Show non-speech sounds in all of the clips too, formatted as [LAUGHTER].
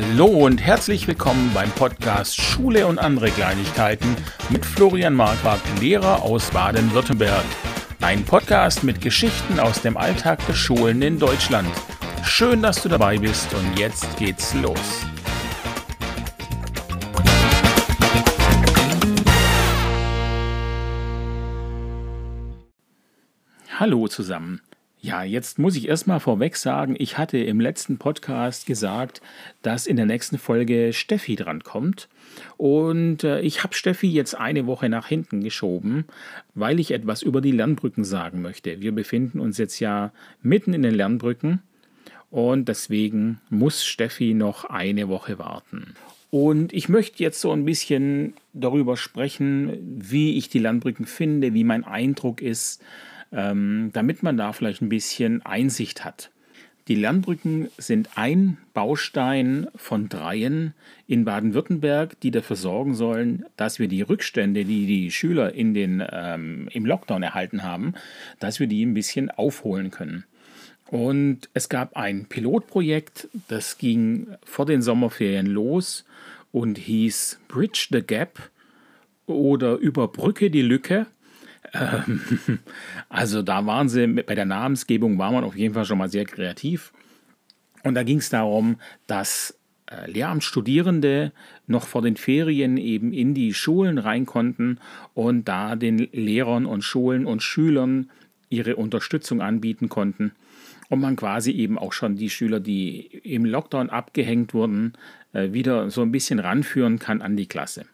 Hallo und herzlich willkommen beim Podcast Schule und andere Kleinigkeiten mit Florian Marquardt, Lehrer aus Baden-Württemberg. Ein Podcast mit Geschichten aus dem Alltag der Schulen in Deutschland. Schön, dass du dabei bist und jetzt geht's los. Hallo zusammen. Ja, jetzt muss ich erstmal vorweg sagen, ich hatte im letzten Podcast gesagt, dass in der nächsten Folge Steffi drankommt. Und äh, ich habe Steffi jetzt eine Woche nach hinten geschoben, weil ich etwas über die Lernbrücken sagen möchte. Wir befinden uns jetzt ja mitten in den Lernbrücken und deswegen muss Steffi noch eine Woche warten. Und ich möchte jetzt so ein bisschen darüber sprechen, wie ich die Lernbrücken finde, wie mein Eindruck ist ähm, damit man da vielleicht ein bisschen Einsicht hat. Die Lernbrücken sind ein Baustein von dreien in Baden-Württemberg, die dafür sorgen sollen, dass wir die Rückstände, die die Schüler in den, ähm, im Lockdown erhalten haben, dass wir die ein bisschen aufholen können. Und es gab ein Pilotprojekt, das ging vor den Sommerferien los und hieß Bridge the Gap oder Überbrücke die Lücke. Ähm, [LAUGHS] also da waren sie, bei der Namensgebung war man auf jeden Fall schon mal sehr kreativ. Und da ging es darum, dass äh, Lehramtsstudierende noch vor den Ferien eben in die Schulen rein konnten und da den Lehrern und Schulen und Schülern ihre Unterstützung anbieten konnten. Und man quasi eben auch schon die Schüler, die im Lockdown abgehängt wurden, äh, wieder so ein bisschen ranführen kann an die Klasse.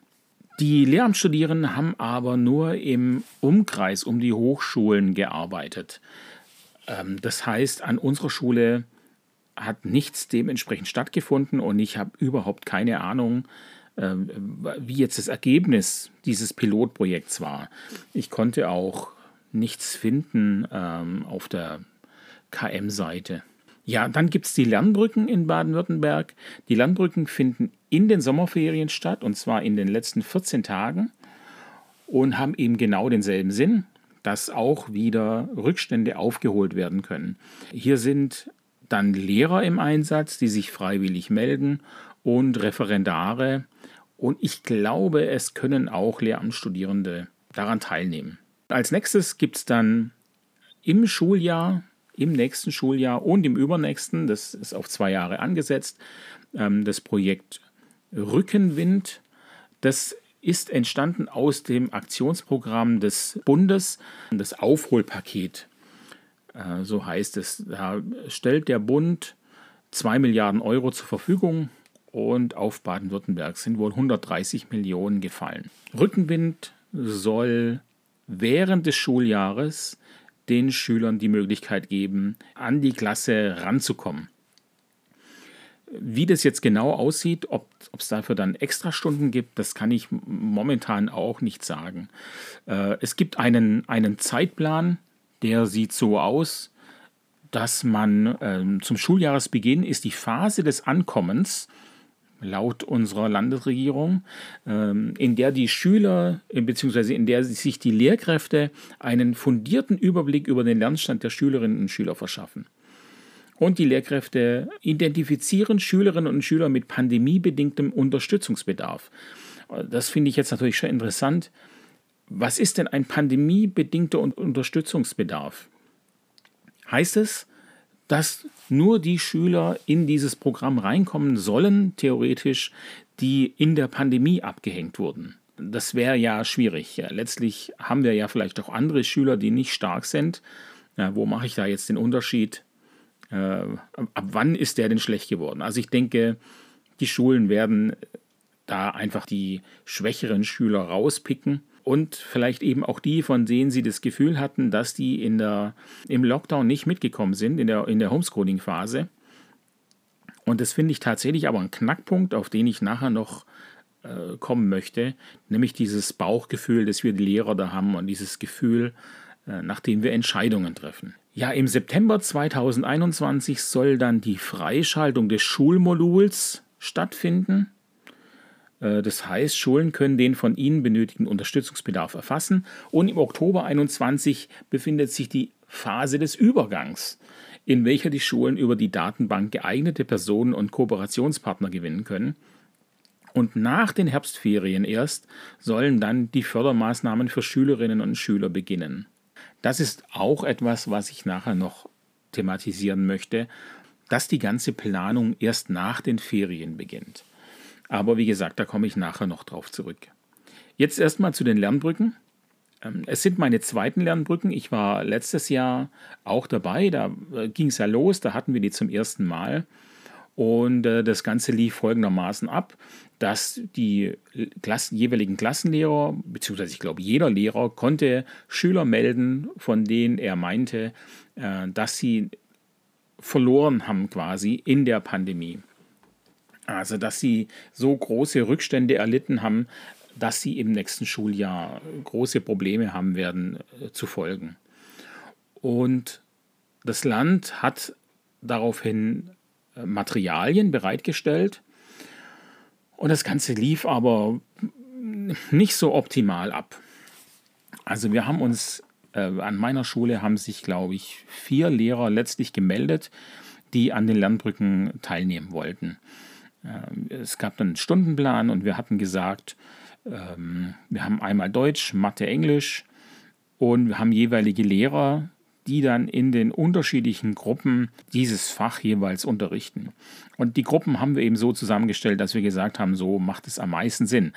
Die Lehramtsstudierenden haben aber nur im Umkreis um die Hochschulen gearbeitet. Ähm, das heißt, an unserer Schule hat nichts dementsprechend stattgefunden und ich habe überhaupt keine Ahnung, ähm, wie jetzt das Ergebnis dieses Pilotprojekts war. Ich konnte auch nichts finden ähm, auf der KM-Seite. Ja, dann gibt es die Lernbrücken in Baden-Württemberg. Die Lernbrücken finden in den Sommerferien statt, und zwar in den letzten 14 Tagen, und haben eben genau denselben Sinn, dass auch wieder Rückstände aufgeholt werden können. Hier sind dann Lehrer im Einsatz, die sich freiwillig melden, und Referendare. Und ich glaube, es können auch Lehramtsstudierende daran teilnehmen. Als nächstes gibt es dann im Schuljahr im nächsten Schuljahr und im übernächsten, das ist auf zwei Jahre angesetzt, ähm, das Projekt Rückenwind. Das ist entstanden aus dem Aktionsprogramm des Bundes, das Aufholpaket. Äh, so heißt es. Da stellt der Bund 2 Milliarden Euro zur Verfügung und auf Baden-Württemberg sind wohl 130 Millionen gefallen. Rückenwind soll während des Schuljahres den Schülern die Möglichkeit geben, an die Klasse ranzukommen. Wie das jetzt genau aussieht, ob es dafür dann Extrastunden gibt, das kann ich momentan auch nicht sagen. Äh, es gibt einen, einen Zeitplan, der sieht so aus, dass man äh, zum Schuljahresbeginn ist die Phase des Ankommens laut unserer Landesregierung, ähm, in der die Schüler äh, bzw. in der sich die Lehrkräfte einen fundierten Überblick über den Lernstand der Schülerinnen und Schüler verschaffen. Und die Lehrkräfte identifizieren Schülerinnen und Schüler mit pandemiebedingtem Unterstützungsbedarf. Das finde ich jetzt natürlich schon interessant. Was ist denn ein pandemiebedingter Unterstützungsbedarf? Heißt es, dass nur die Schüler in dieses Programm reinkommen sollen, theoretisch, die in der Pandemie abgehängt wurden. Das wäre ja schwierig. Letztlich haben wir ja vielleicht auch andere Schüler, die nicht stark sind. Ja, wo mache ich da jetzt den Unterschied? Äh, ab wann ist der denn schlecht geworden? Also ich denke, die Schulen werden da einfach die schwächeren Schüler rauspicken und vielleicht eben auch die, von denen sie das Gefühl hatten, dass die in der, im Lockdown nicht mitgekommen sind, in der, in der Homeschooling-Phase. Und das finde ich tatsächlich aber ein Knackpunkt, auf den ich nachher noch äh, kommen möchte, nämlich dieses Bauchgefühl, das wir die Lehrer da haben und dieses Gefühl, äh, nachdem wir Entscheidungen treffen. Ja, im September 2021 soll dann die Freischaltung des Schulmoduls stattfinden. Äh, das heißt, Schulen können den von ihnen benötigten Unterstützungsbedarf erfassen und im Oktober 2021 befindet sich die Phase des Übergangs, in welcher die Schulen über die Datenbank geeignete Personen und Kooperationspartner gewinnen können. Und nach den Herbstferien erst sollen dann die Fördermaßnahmen für Schülerinnen und Schüler beginnen. Das ist auch etwas, was ich nachher noch thematisieren möchte, dass die ganze Planung erst nach den Ferien beginnt. Aber wie gesagt, da komme ich nachher noch drauf zurück. Jetzt erstmal zu den Lernbrücken. Ähm, es sind meine zweiten Lernbrücken. Ich war letztes Jahr auch dabei. Da äh, ging es ja los. Da hatten wir die zum ersten Mal. Und äh, das Ganze lief folgendermaßen ab, dass die Klassen, jeweiligen Klassenlehrer, beziehungsweise ich glaube jeder Lehrer, konnte Schüler melden, von denen er meinte, äh, dass sie verloren haben quasi in der Pandemie. Also dass sie so große Rückstände erlitten haben, dass sie im nächsten Schuljahr große Probleme haben werden äh, zu folgen. Und das Land hat daraufhin äh, Materialien bereitgestellt und das Ganze lief aber nicht so optimal ab. Also wir haben uns äh, an meiner Schule haben sich, glaube ich, vier Lehrer letztlich gemeldet, die an den Lernbrücken teilnehmen wollten. Äh, es gab einen Stundenplan und wir hatten gesagt, ähm, wir haben einmal Deutsch, Mathe, Englisch und wir haben jeweilige Lehrer, die dann in den unterschiedlichen Gruppen dieses Fach jeweils unterrichten. Und die Gruppen haben wir eben so zusammengestellt, dass wir gesagt haben, so macht es am meisten Sinn.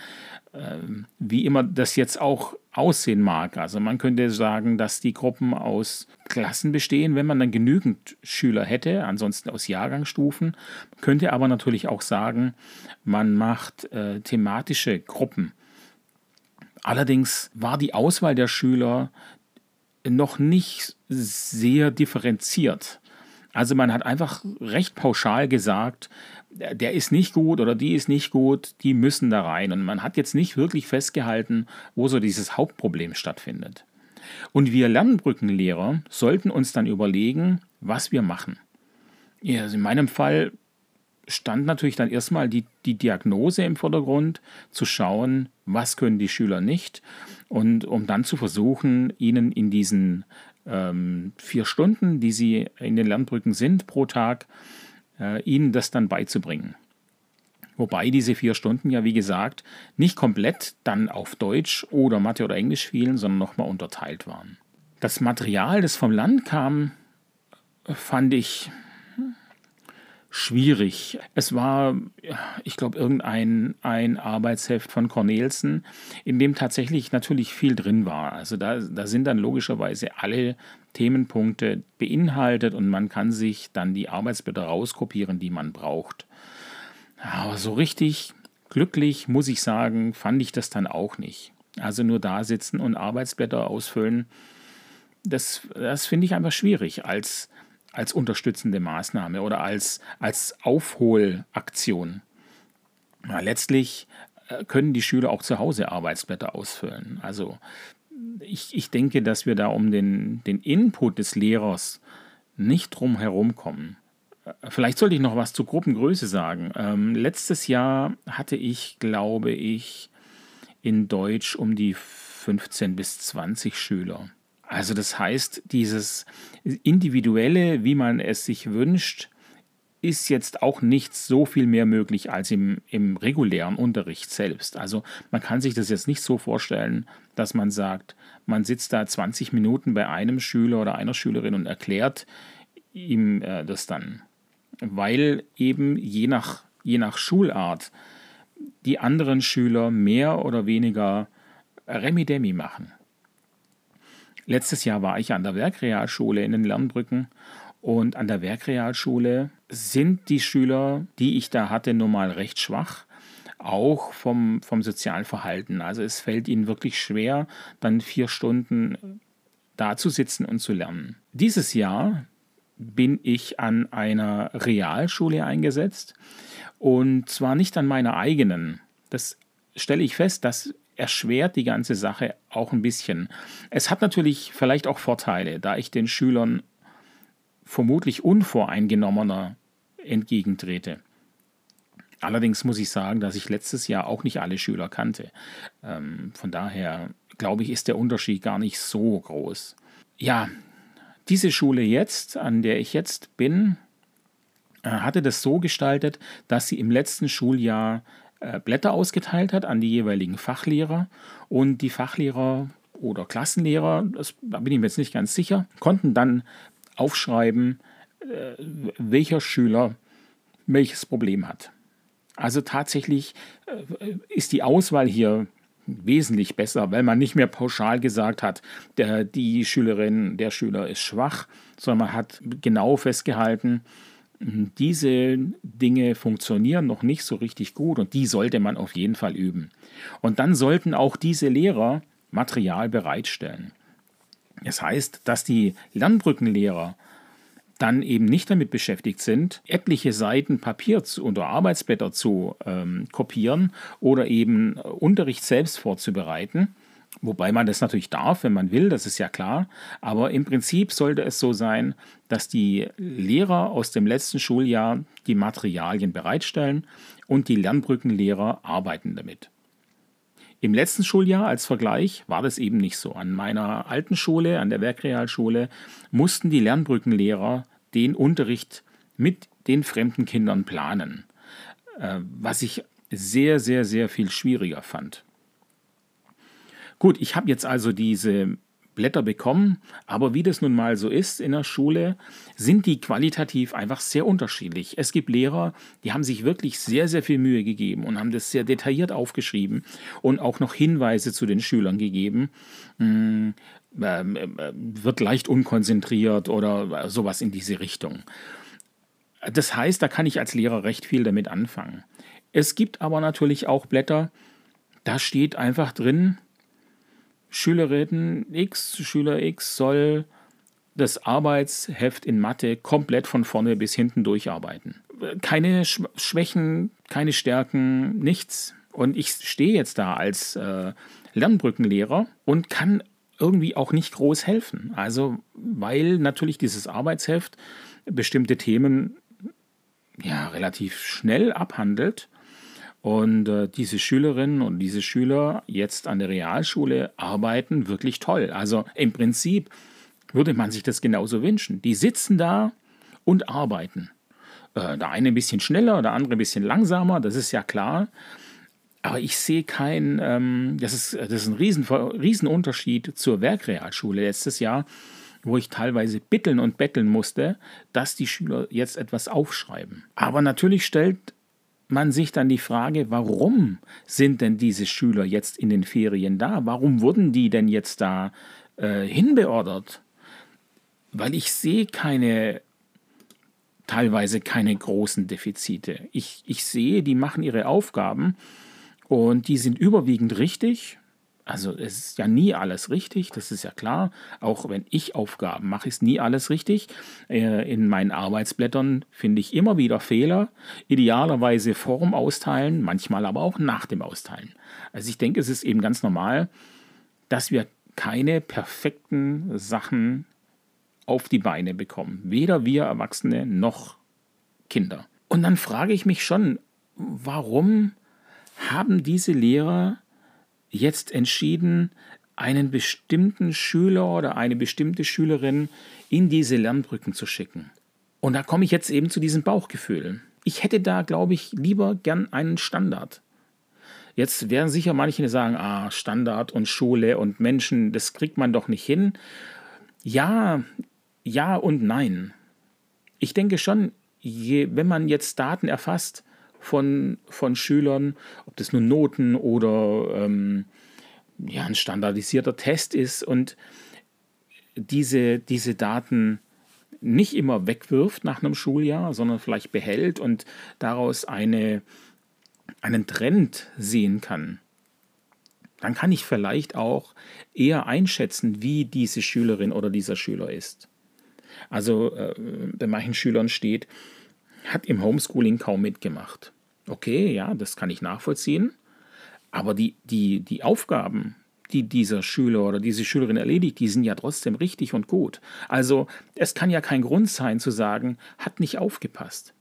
Ähm, wie immer das jetzt auch aussehen mag. Also man könnte sagen, dass die Gruppen aus Klassen bestehen, wenn man dann genügend Schüler hätte, ansonsten aus Jahrgangsstufen. Man könnte aber natürlich auch sagen, man macht äh, thematische Gruppen. Allerdings war die Auswahl der Schüler noch nicht sehr differenziert. Also man hat einfach recht pauschal gesagt, der ist nicht gut oder die ist nicht gut, die müssen da rein. Und man hat jetzt nicht wirklich festgehalten, wo so dieses Hauptproblem stattfindet. Und wir Lernbrückenlehrer sollten uns dann überlegen, was wir machen. Also in meinem Fall stand natürlich dann erstmal die, die Diagnose im Vordergrund, zu schauen, was können die Schüler nicht und um dann zu versuchen, ihnen in diesen ähm, vier Stunden, die sie in den Lernbrücken sind pro Tag, äh, ihnen das dann beizubringen. Wobei diese vier Stunden ja, wie gesagt, nicht komplett dann auf Deutsch oder Mathe oder Englisch fielen, sondern nochmal unterteilt waren. Das Material, das vom Land kam, fand ich schwierig. Es war, ich glaube, irgendein ein Arbeitsheft von Cornelsen, in dem tatsächlich natürlich viel drin war. Also da, da sind dann logischerweise alle Themenpunkte beinhaltet und man kann sich dann die Arbeitsblätter rauskopieren, die man braucht. Aber so richtig glücklich, muss ich sagen, fand ich das dann auch nicht. Also nur da sitzen und Arbeitsblätter ausfüllen, das, das finde ich einfach schwierig als als unterstützende Maßnahme oder als, als Aufholaktion. Ja, letztlich äh, können die Schüler auch zu Hause Arbeitsblätter ausfüllen. Also ich, ich denke, dass wir da um den, den Input des Lehrers nicht drum herum kommen. Äh, vielleicht sollte ich noch was zur Gruppengröße sagen. Ähm, letztes Jahr hatte ich, glaube ich, in Deutsch um die 15 bis 20 Schüler. Also das heißt, dieses individuelle, wie man es sich wünscht, ist jetzt auch nicht so viel mehr möglich als im, im regulären Unterricht selbst. Also man kann sich das jetzt nicht so vorstellen, dass man sagt, man sitzt da 20 Minuten bei einem Schüler oder einer Schülerin und erklärt ihm äh, das dann. Weil eben je nach, je nach Schulart die anderen Schüler mehr oder weniger Remi-Demi machen. Letztes Jahr war ich an der Werkrealschule in den Lernbrücken und an der Werkrealschule sind die Schüler, die ich da hatte, normal recht schwach auch vom, vom sozialen Verhalten. Also es fällt ihnen wirklich schwer, dann vier Stunden da zu sitzen und zu lernen. Dieses Jahr bin ich an einer Realschule eingesetzt und zwar nicht an meiner eigenen. Das stelle ich fest, dass erschwert die ganze Sache auch ein bisschen. Es hat natürlich vielleicht auch Vorteile, da ich den Schülern vermutlich unvoreingenommener entgegentrete. Allerdings muss ich sagen, dass ich letztes Jahr auch nicht alle Schüler kannte. Ähm, von daher glaube ich, ist der Unterschied gar nicht so groß. Ja, Diese Schule jetzt, an der ich jetzt bin, äh, hatte das so gestaltet, dass sie im letzten Schuljahr Blätter ausgeteilt hat an die jeweiligen Fachlehrer und die Fachlehrer oder Klassenlehrer, das, da bin ich mir jetzt nicht ganz sicher, konnten dann aufschreiben, äh, welcher Schüler welches Problem hat. Also tatsächlich ist die Auswahl hier wesentlich besser, weil man nicht mehr pauschal gesagt hat, der, die Schülerin, der Schüler ist schwach, sondern man hat genau festgehalten, diese Dinge funktionieren noch nicht so richtig gut und die sollte man auf jeden Fall üben. Und dann sollten auch diese Lehrer Material bereitstellen. Das heißt, dass die Lernbrückenlehrer dann eben nicht damit beschäftigt sind, etliche Seiten Papier oder Arbeitsblätter zu ähm, kopieren oder eben Unterricht selbst vorzubereiten, Wobei man das natürlich darf, wenn man will, das ist ja klar. Aber im Prinzip sollte es so sein, dass die Lehrer aus dem letzten Schuljahr die Materialien bereitstellen und die Lernbrückenlehrer arbeiten damit. Im letzten Schuljahr als Vergleich war das eben nicht so. An meiner alten Schule, an der Werkrealschule, mussten die Lernbrückenlehrer den Unterricht mit den fremden Kindern planen, äh, was ich sehr, sehr, sehr viel schwieriger fand. Gut, ich habe jetzt also diese Blätter bekommen, aber wie das nun mal so ist in der Schule, sind die qualitativ einfach sehr unterschiedlich. Es gibt Lehrer, die haben sich wirklich sehr, sehr viel Mühe gegeben und haben das sehr detailliert aufgeschrieben und auch noch Hinweise zu den Schülern gegeben. Hm, äh, wird leicht unkonzentriert oder sowas in diese Richtung. Das heißt, da kann ich als Lehrer recht viel damit anfangen. Es gibt aber natürlich auch Blätter, da steht einfach drin, Schülerin X, Schüler X soll das Arbeitsheft in Mathe komplett von vorne bis hinten durcharbeiten. Keine Schwächen, keine Stärken, nichts. Und ich stehe jetzt da als äh, Lernbrückenlehrer und kann irgendwie auch nicht groß helfen. Also, weil natürlich dieses Arbeitsheft bestimmte Themen ja relativ schnell abhandelt und äh, diese Schülerinnen und diese Schüler jetzt an der Realschule arbeiten wirklich toll. Also im Prinzip würde man sich das genauso wünschen. Die sitzen da und arbeiten. Äh, der eine ein bisschen schneller, der andere ein bisschen langsamer, das ist ja klar. Aber ich sehe keinen, ähm, das, ist, das ist ein Riesen, Riesenunterschied zur Werkrealschule letztes Jahr, wo ich teilweise bitteln und betteln musste, dass die Schüler jetzt etwas aufschreiben. Aber natürlich stellt man sich dann die Frage, warum sind denn diese Schüler jetzt in den Ferien da? Warum wurden die denn jetzt da äh, hinbeordert? Weil ich sehe keine, teilweise keine großen Defizite. Ich, ich sehe, die machen ihre Aufgaben und die sind überwiegend richtig also es ist ja nie alles richtig, das ist ja klar. Auch wenn ich Aufgaben mache, ist nie alles richtig. Äh, in meinen Arbeitsblättern finde ich immer wieder Fehler. Idealerweise vor dem Austeilen, manchmal aber auch nach dem Austeilen. Also ich denke, es ist eben ganz normal, dass wir keine perfekten Sachen auf die Beine bekommen. Weder wir Erwachsene noch Kinder. Und dann frage ich mich schon, warum haben diese Lehrer jetzt entschieden, einen bestimmten Schüler oder eine bestimmte Schülerin in diese Lernbrücken zu schicken. Und da komme ich jetzt eben zu diesem Bauchgefühl. Ich hätte da, glaube ich, lieber gern einen Standard. Jetzt werden sicher manche sagen, ah, Standard und Schule und Menschen, das kriegt man doch nicht hin. Ja, ja und nein. Ich denke schon, je, wenn man jetzt Daten erfasst, von, von Schülern, ob das nun Noten oder ähm, ja, ein standardisierter Test ist und diese, diese Daten nicht immer wegwirft nach einem Schuljahr, sondern vielleicht behält und daraus eine, einen Trend sehen kann, dann kann ich vielleicht auch eher einschätzen, wie diese Schülerin oder dieser Schüler ist. Also äh, bei manchen Schülern steht, hat im Homeschooling kaum mitgemacht. Okay, ja, das kann ich nachvollziehen. Aber die, die, die Aufgaben, die dieser Schüler oder diese Schülerin erledigt, die sind ja trotzdem richtig und gut. Also es kann ja kein Grund sein zu sagen, hat nicht aufgepasst.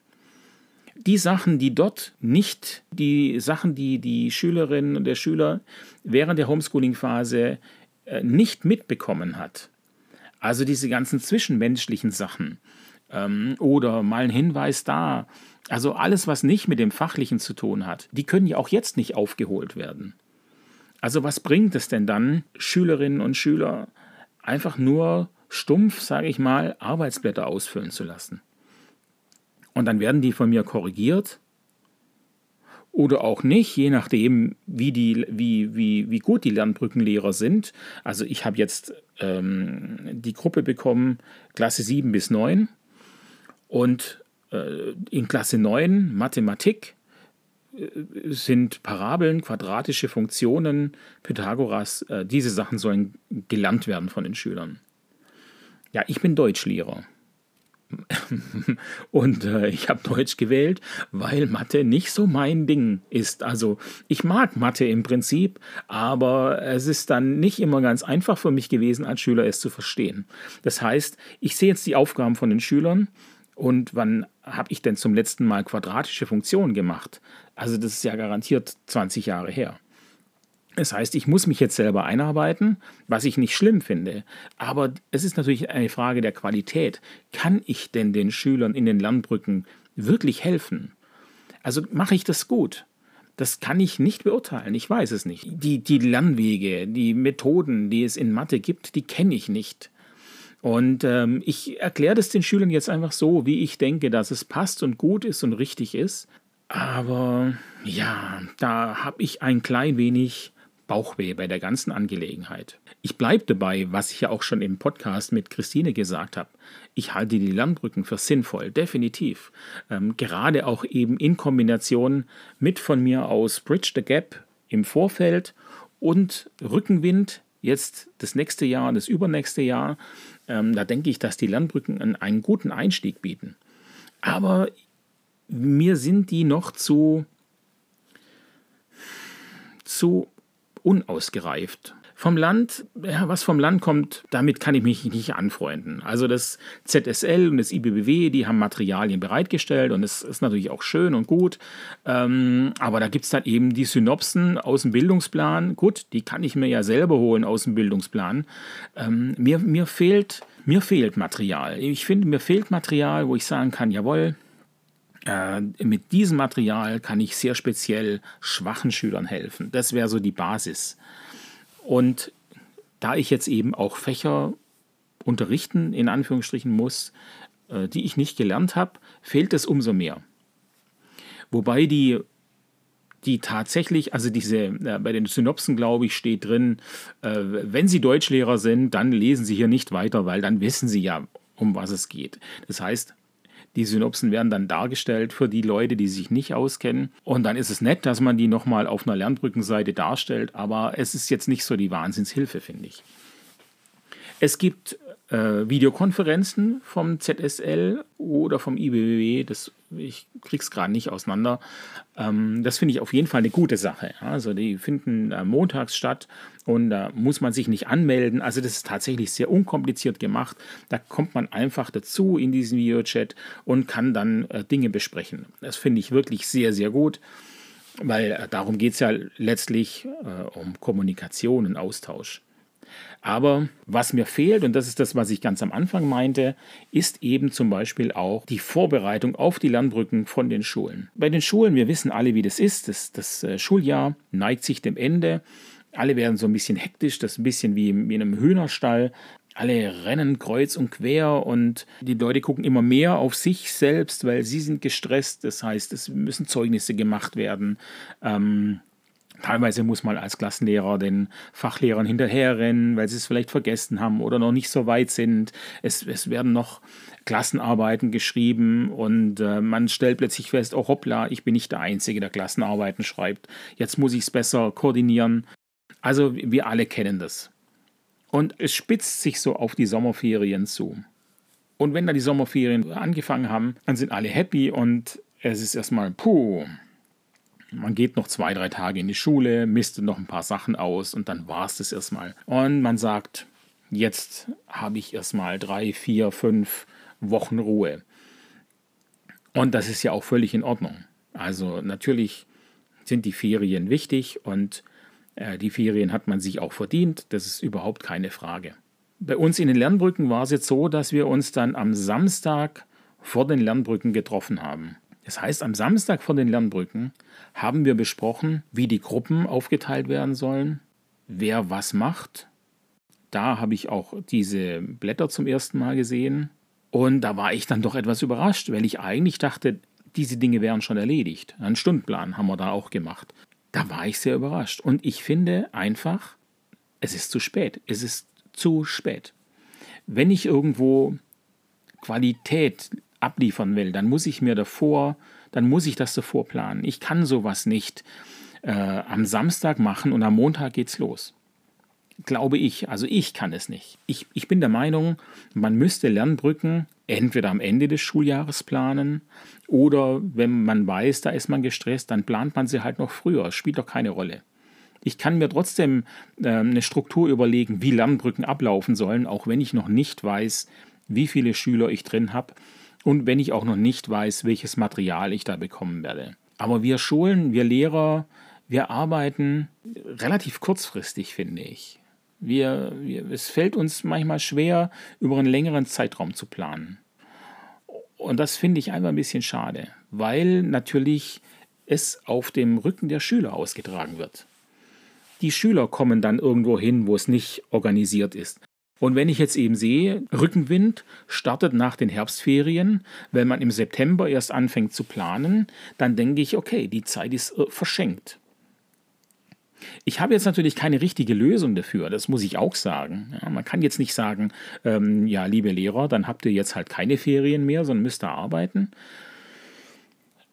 Die Sachen, die dort nicht, die Sachen, die die Schülerin und der Schüler während der Homeschooling-Phase äh, nicht mitbekommen hat, Also diese ganzen zwischenmenschlichen Sachen ähm, oder mal ein Hinweis da. Also alles, was nicht mit dem Fachlichen zu tun hat, die können ja auch jetzt nicht aufgeholt werden. Also was bringt es denn dann, Schülerinnen und Schüler einfach nur stumpf, sage ich mal, Arbeitsblätter ausfüllen zu lassen? Und dann werden die von mir korrigiert oder auch nicht, je nachdem, wie, die, wie, wie, wie gut die Lernbrückenlehrer sind. Also ich habe jetzt ähm, die Gruppe bekommen, Klasse 7 bis 9. Und in Klasse 9 Mathematik äh, sind Parabeln, quadratische Funktionen, Pythagoras, äh, diese Sachen sollen gelernt werden von den Schülern. Ja, ich bin Deutschlehrer. [LAUGHS] Und äh, ich habe Deutsch gewählt, weil Mathe nicht so mein Ding ist. Also ich mag Mathe im Prinzip, aber es ist dann nicht immer ganz einfach für mich gewesen, als Schüler es zu verstehen. Das heißt, ich sehe jetzt die Aufgaben von den Schülern und wann habe ich denn zum letzten Mal quadratische Funktionen gemacht? Also das ist ja garantiert 20 Jahre her. Das heißt, ich muss mich jetzt selber einarbeiten, was ich nicht schlimm finde. Aber es ist natürlich eine Frage der Qualität. Kann ich denn den Schülern in den Lernbrücken wirklich helfen? Also mache ich das gut? Das kann ich nicht beurteilen. Ich weiß es nicht. Die, die Lernwege, die Methoden, die es in Mathe gibt, die kenne ich nicht. Und ähm, ich erkläre das den Schülern jetzt einfach so, wie ich denke, dass es passt und gut ist und richtig ist. Aber ja, da habe ich ein klein wenig Bauchweh bei der ganzen Angelegenheit. Ich bleibe dabei, was ich ja auch schon im Podcast mit Christine gesagt habe. Ich halte die Lernbrücken für sinnvoll, definitiv. Ähm, gerade auch eben in Kombination mit von mir aus Bridge the Gap im Vorfeld und Rückenwind jetzt das nächste Jahr, das übernächste Jahr. Ähm, da denke ich, dass die Lernbrücken einen, einen guten Einstieg bieten. Aber mir sind die noch zu, zu unausgereift. Vom Land, ja, was vom Land kommt, damit kann ich mich nicht anfreunden. Also das ZSL und das IBBW, die haben Materialien bereitgestellt und es ist natürlich auch schön und gut. Ähm, aber da gibt es dann eben die Synopsen aus dem Bildungsplan. Gut, die kann ich mir ja selber holen aus dem Bildungsplan. Ähm, mir, mir, fehlt, mir fehlt Material. Ich finde, mir fehlt Material, wo ich sagen kann, jawohl, äh, mit diesem Material kann ich sehr speziell schwachen Schülern helfen. Das wäre so die Basis. Und da ich jetzt eben auch Fächer unterrichten, in Anführungsstrichen muss, äh, die ich nicht gelernt habe, fehlt es umso mehr. Wobei die, die tatsächlich, also diese, äh, bei den Synopsen, glaube ich, steht drin, äh, wenn Sie Deutschlehrer sind, dann lesen Sie hier nicht weiter, weil dann wissen Sie ja, um was es geht. Das heißt, die Synopsen werden dann dargestellt für die Leute, die sich nicht auskennen. Und dann ist es nett, dass man die nochmal auf einer Lernbrückenseite darstellt, aber es ist jetzt nicht so die Wahnsinnshilfe, finde ich. Es gibt äh, Videokonferenzen vom ZSL oder vom IBBW, das, ich krieg's gerade nicht auseinander. Ähm, das finde ich auf jeden Fall eine gute Sache. Also die finden äh, montags statt und da muss man sich nicht anmelden. Also das ist tatsächlich sehr unkompliziert gemacht. Da kommt man einfach dazu in diesen Videochat und kann dann äh, Dinge besprechen. Das finde ich wirklich sehr, sehr gut weil äh, darum geht es ja letztlich äh, um Kommunikation und Austausch. Aber was mir fehlt, und das ist das, was ich ganz am Anfang meinte, ist eben zum Beispiel auch die Vorbereitung auf die Lernbrücken von den Schulen. Bei den Schulen, wir wissen alle, wie das ist, das, das äh, Schuljahr neigt sich dem Ende. Alle werden so ein bisschen hektisch, das ist ein bisschen wie in einem Hühnerstall. Alle rennen kreuz und quer und die Leute gucken immer mehr auf sich selbst, weil sie sind gestresst. Das heißt, es müssen Zeugnisse gemacht werden. Ähm, Teilweise muss man als Klassenlehrer den Fachlehrern hinterherrennen, weil sie es vielleicht vergessen haben oder noch nicht so weit sind. Es, es werden noch Klassenarbeiten geschrieben und äh, man stellt plötzlich fest, oh hoppla, ich bin nicht der Einzige, der Klassenarbeiten schreibt. Jetzt muss ich es besser koordinieren. Also wir alle kennen das. Und es spitzt sich so auf die Sommerferien zu. Und wenn da die Sommerferien angefangen haben, dann sind alle happy und es ist erstmal, puh, man geht noch zwei, drei Tage in die Schule, mistet noch ein paar Sachen aus und dann war es das erstmal. Und man sagt, jetzt habe ich erstmal drei, vier, fünf Wochen Ruhe. Und das ist ja auch völlig in Ordnung. Also natürlich sind die Ferien wichtig und äh, die Ferien hat man sich auch verdient, das ist überhaupt keine Frage. Bei uns in den Lernbrücken war es jetzt so, dass wir uns dann am Samstag vor den Lernbrücken getroffen haben. Das heißt, am Samstag vor den Lernbrücken haben wir besprochen, wie die Gruppen aufgeteilt werden sollen, wer was macht. Da habe ich auch diese Blätter zum ersten Mal gesehen. Und da war ich dann doch etwas überrascht, weil ich eigentlich dachte, diese Dinge wären schon erledigt. Einen Stundenplan haben wir da auch gemacht. Da war ich sehr überrascht. Und ich finde einfach, es ist zu spät. Es ist zu spät. Wenn ich irgendwo Qualität abliefern will, dann muss ich mir davor, dann muss ich das davor planen. Ich kann sowas nicht äh, am Samstag machen und am Montag geht's los. Glaube ich. Also ich kann es nicht. Ich, ich bin der Meinung, man müsste Lernbrücken entweder am Ende des Schuljahres planen oder wenn man weiß, da ist man gestresst, dann plant man sie halt noch früher. Spielt doch keine Rolle. Ich kann mir trotzdem äh, eine Struktur überlegen, wie Lernbrücken ablaufen sollen, auch wenn ich noch nicht weiß, wie viele Schüler ich drin habe und wenn ich auch noch nicht weiß, welches Material ich da bekommen werde. Aber wir Schulen, wir Lehrer, wir arbeiten relativ kurzfristig, finde ich. Wir, wir, es fällt uns manchmal schwer, über einen längeren Zeitraum zu planen. Und das finde ich einfach ein bisschen schade, weil natürlich es auf dem Rücken der Schüler ausgetragen wird. Die Schüler kommen dann irgendwo hin, wo es nicht organisiert ist. Und wenn ich jetzt eben sehe, Rückenwind startet nach den Herbstferien, wenn man im September erst anfängt zu planen, dann denke ich, okay, die Zeit ist äh, verschenkt. Ich habe jetzt natürlich keine richtige Lösung dafür, das muss ich auch sagen. Ja, man kann jetzt nicht sagen, ähm, ja, liebe Lehrer, dann habt ihr jetzt halt keine Ferien mehr, sondern müsst ihr arbeiten.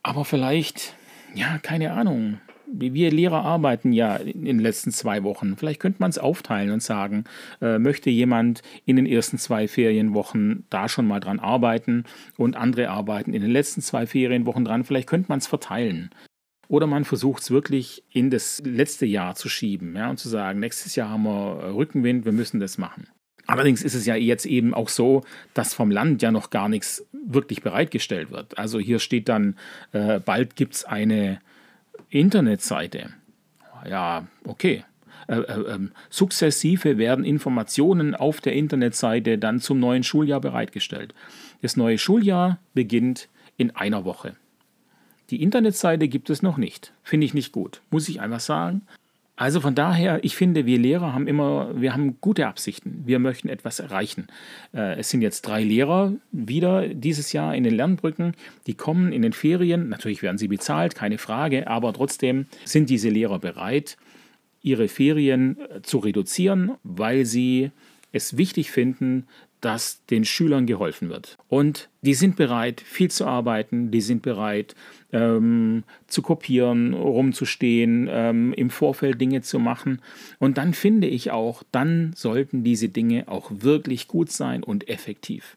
Aber vielleicht, ja, keine Ahnung, wir Lehrer arbeiten ja in den letzten zwei Wochen. Vielleicht könnte man es aufteilen und sagen, äh, möchte jemand in den ersten zwei Ferienwochen da schon mal dran arbeiten und andere arbeiten in den letzten zwei Ferienwochen dran. Vielleicht könnte man es verteilen. Oder man versucht es wirklich in das letzte Jahr zu schieben ja, und zu sagen, nächstes Jahr haben wir Rückenwind, wir müssen das machen. Allerdings ist es ja jetzt eben auch so, dass vom Land ja noch gar nichts wirklich bereitgestellt wird. Also hier steht dann, äh, bald gibt es eine Internetseite. Ja, okay. Äh, äh, ähm, sukzessive werden Informationen auf der Internetseite dann zum neuen Schuljahr bereitgestellt. Das neue Schuljahr beginnt in einer Woche. Die Internetseite gibt es noch nicht. Finde ich nicht gut, muss ich einfach sagen. Also von daher, ich finde, wir Lehrer haben immer, wir haben gute Absichten. Wir möchten etwas erreichen. Äh, es sind jetzt drei Lehrer wieder dieses Jahr in den Lernbrücken. Die kommen in den Ferien. Natürlich werden sie bezahlt, keine Frage. Aber trotzdem sind diese Lehrer bereit, ihre Ferien äh, zu reduzieren, weil sie es wichtig finden, dass den Schülern geholfen wird. Und die sind bereit, viel zu arbeiten, die sind bereit, ähm, zu kopieren, rumzustehen, ähm, im Vorfeld Dinge zu machen. Und dann finde ich auch, dann sollten diese Dinge auch wirklich gut sein und effektiv.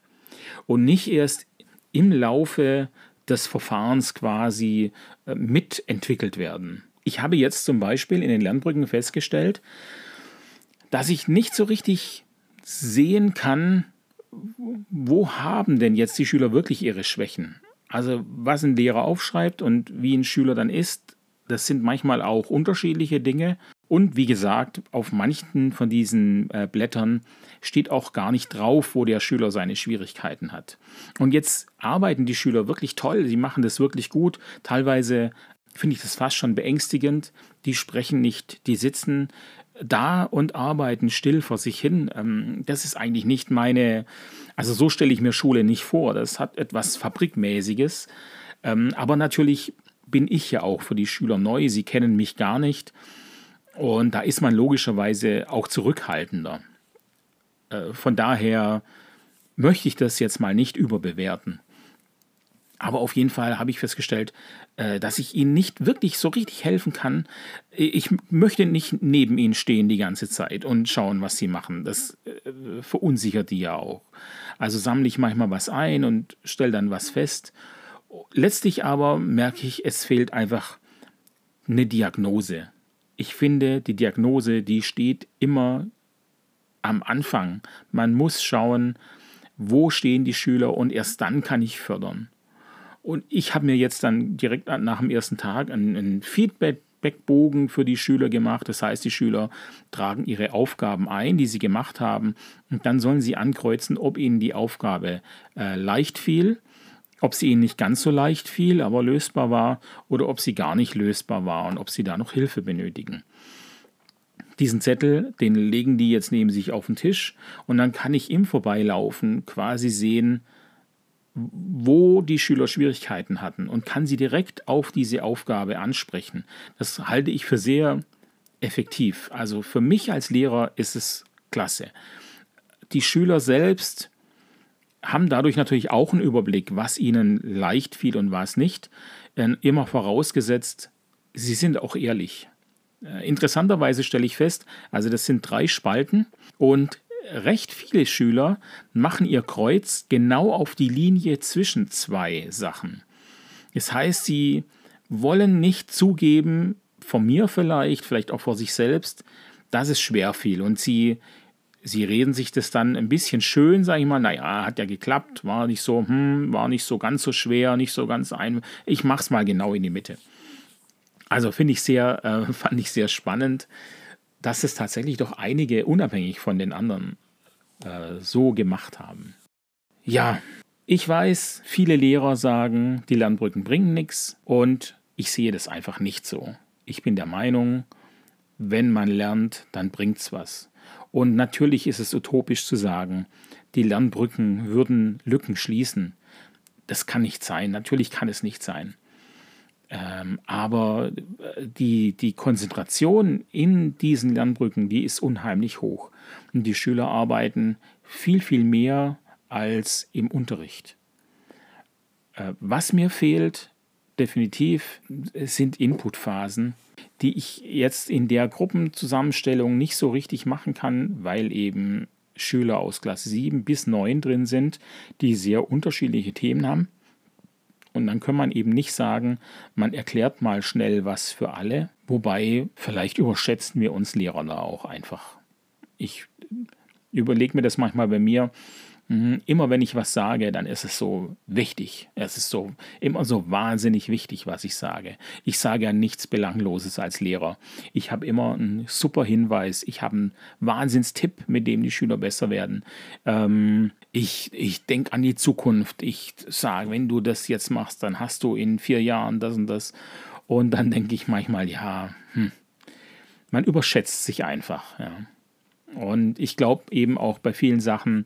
Und nicht erst im Laufe des Verfahrens quasi äh, mitentwickelt werden. Ich habe jetzt zum Beispiel in den Lernbrücken festgestellt, dass ich nicht so richtig sehen kann, wo haben denn jetzt die Schüler wirklich ihre Schwächen? Also was ein Lehrer aufschreibt und wie ein Schüler dann ist, das sind manchmal auch unterschiedliche Dinge. Und wie gesagt, auf manchen von diesen äh, Blättern steht auch gar nicht drauf, wo der Schüler seine Schwierigkeiten hat. Und jetzt arbeiten die Schüler wirklich toll, sie machen das wirklich gut. Teilweise finde ich das fast schon beängstigend. Die sprechen nicht, die sitzen da und arbeiten still vor sich hin. Ähm, das ist eigentlich nicht meine, also so stelle ich mir Schule nicht vor. Das hat etwas Fabrikmäßiges. Ähm, aber natürlich bin ich ja auch für die Schüler neu. Sie kennen mich gar nicht. Und da ist man logischerweise auch zurückhaltender. Äh, von daher möchte ich das jetzt mal nicht überbewerten. Aber auf jeden Fall habe ich festgestellt, äh, dass ich ihnen nicht wirklich so richtig helfen kann. Ich möchte nicht neben ihnen stehen die ganze Zeit und schauen, was sie machen. Das äh, verunsichert die ja auch. Also sammle ich manchmal was ein und stelle dann was fest. Letztlich aber merke ich, es fehlt einfach eine Diagnose. Ich finde, die Diagnose, die steht immer am Anfang. Man muss schauen, wo stehen die Schüler und erst dann kann ich fördern. Und ich habe mir jetzt dann direkt nach dem ersten Tag ein, ein Feedback, Feedbackbogen für die Schüler gemacht. Das heißt, die Schüler tragen ihre Aufgaben ein, die sie gemacht haben, und dann sollen sie ankreuzen, ob ihnen die Aufgabe äh, leicht fiel, ob sie ihnen nicht ganz so leicht fiel, aber lösbar war, oder ob sie gar nicht lösbar war und ob sie da noch Hilfe benötigen. Diesen Zettel, den legen die jetzt neben sich auf den Tisch und dann kann ich im Vorbeilaufen quasi sehen, wo die Schüler Schwierigkeiten hatten und kann sie direkt auf diese Aufgabe ansprechen. Das halte ich für sehr effektiv. Also für mich als Lehrer ist es klasse. Die Schüler selbst haben dadurch natürlich auch einen Überblick, was ihnen leicht fiel und was nicht. Immer vorausgesetzt, sie sind auch ehrlich. Äh, interessanterweise stelle ich fest, also das sind drei Spalten und recht viele Schüler machen ihr Kreuz genau auf die Linie zwischen zwei Sachen. Das heißt, sie wollen nicht zugeben, von mir vielleicht, vielleicht auch vor sich selbst, dass es schwer fiel. Und sie, sie reden sich das dann ein bisschen schön, sage ich mal, naja, hat ja geklappt, war nicht so, hm, war nicht so ganz so schwer, nicht so ganz ein. Ich mach's mal genau in die Mitte. Also finde ich sehr, äh, [LAUGHS] fand ich sehr spannend, dass es tatsächlich doch einige unabhängig von den anderen äh, so gemacht haben. Ja, ich weiß, viele Lehrer sagen, die Lernbrücken bringen nichts und ich sehe das einfach nicht so. Ich bin der Meinung, wenn man lernt, dann bringt's was. Und natürlich ist es utopisch zu sagen, die Lernbrücken würden Lücken schließen. Das kann nicht sein. Natürlich kann es nicht sein. Ähm, aber äh, die, die Konzentration in diesen Lernbrücken, die ist unheimlich hoch. Und die Schüler arbeiten viel, viel mehr als im Unterricht. Äh, was mir fehlt, definitiv, sind Inputphasen, die ich jetzt in der Gruppenzusammenstellung nicht so richtig machen kann, weil eben Schüler aus Klasse 7 bis 9 drin sind, die sehr unterschiedliche Themen haben. Und dann kann man eben nicht sagen, man erklärt mal schnell was für alle, wobei vielleicht überschätzen wir uns Lehrer da auch einfach. Ich überlege mir das manchmal bei mir, Mhm. Immer wenn ich was sage, dann ist es so wichtig. Es ist so immer so wahnsinnig wichtig, was ich sage. Ich sage ja nichts Belangloses als Lehrer. Ich habe immer einen super Hinweis. Ich habe einen Wahnsinnstipp, mit dem die Schüler besser werden. Ähm, ich ich denke an die Zukunft. Ich sage, wenn du das jetzt machst, dann hast du in vier Jahren das und das. Und dann denke ich manchmal, ja, hm, man überschätzt sich einfach. Ja. Und ich glaube eben auch bei vielen Sachen,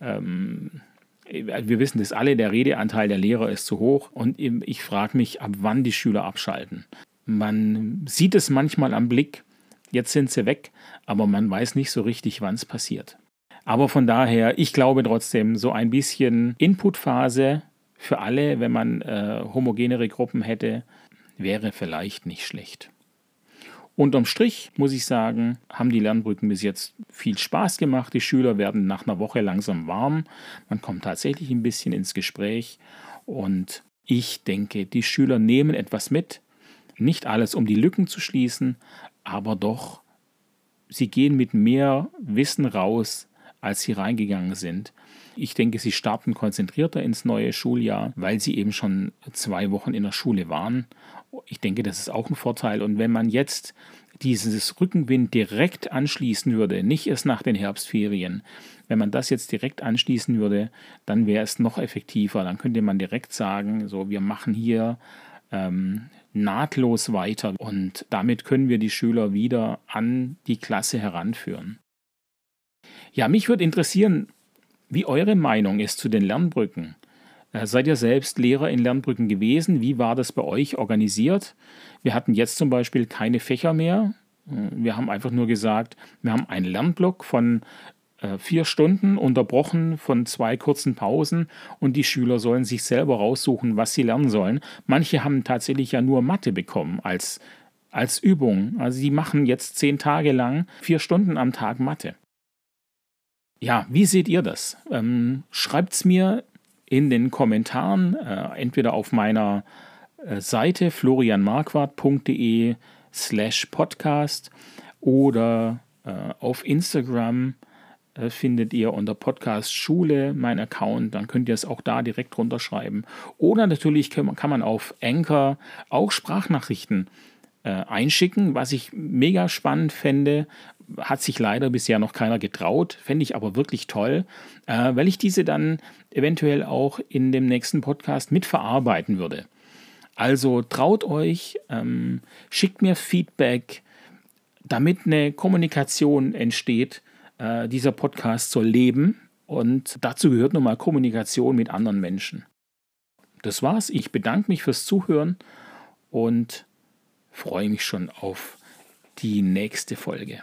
ähm, wir wissen das alle, der Redeanteil der Lehrer ist zu hoch und ich frage mich, ab wann die Schüler abschalten. Man sieht es manchmal am Blick, jetzt sind sie weg, aber man weiß nicht so richtig, wann es passiert. Aber von daher, ich glaube trotzdem, so ein bisschen Inputphase für alle, wenn man äh, homogenere Gruppen hätte, wäre vielleicht nicht schlecht. Unterm Strich muss ich sagen, haben die Lernbrücken bis jetzt viel Spaß gemacht. Die Schüler werden nach einer Woche langsam warm. Man kommt tatsächlich ein bisschen ins Gespräch. Und ich denke, die Schüler nehmen etwas mit. Nicht alles, um die Lücken zu schließen, aber doch, sie gehen mit mehr Wissen raus, als sie reingegangen sind. Ich denke, sie starten konzentrierter ins neue Schuljahr, weil sie eben schon zwei Wochen in der Schule waren ich denke, das ist auch ein Vorteil. Und wenn man jetzt dieses Rückenwind direkt anschließen würde, nicht erst nach den Herbstferien, wenn man das jetzt direkt anschließen würde, dann wäre es noch effektiver. Dann könnte man direkt sagen, so, wir machen hier ähm, nahtlos weiter und damit können wir die Schüler wieder an die Klasse heranführen. Ja, mich würde interessieren, wie eure Meinung ist zu den Lernbrücken. Äh, seid ihr selbst Lehrer in Lernbrücken gewesen? Wie war das bei euch organisiert? Wir hatten jetzt zum Beispiel keine Fächer mehr. Äh, wir haben einfach nur gesagt, wir haben einen Lernblock von äh, vier Stunden unterbrochen von zwei kurzen Pausen und die Schüler sollen sich selber raussuchen, was sie lernen sollen. Manche haben tatsächlich ja nur Mathe bekommen als, als Übung. Also die machen jetzt zehn Tage lang vier Stunden am Tag Mathe. Ja, wie seht ihr das? Ähm, Schreibt es mir in den Kommentaren, äh, entweder auf meiner äh, Seite florianmarquardt.de slash podcast oder äh, auf Instagram äh, findet ihr unter Podcast Schule mein Account, dann könnt ihr es auch da direkt runterschreiben. Oder natürlich kann man, auf Anchor auch Sprachnachrichten äh, einschicken, was ich mega spannend fände. Hat sich leider bisher noch keiner getraut, fände ich aber wirklich toll, äh, weil ich diese dann eventuell auch in dem nächsten Podcast mitverarbeiten würde. Also traut euch, ähm, schickt mir Feedback, damit eine Kommunikation entsteht. Äh, dieser Podcast soll leben und dazu gehört nochmal Kommunikation mit anderen Menschen. Das war's. Ich bedanke mich fürs Zuhören und freue mich schon auf die nächste Folge.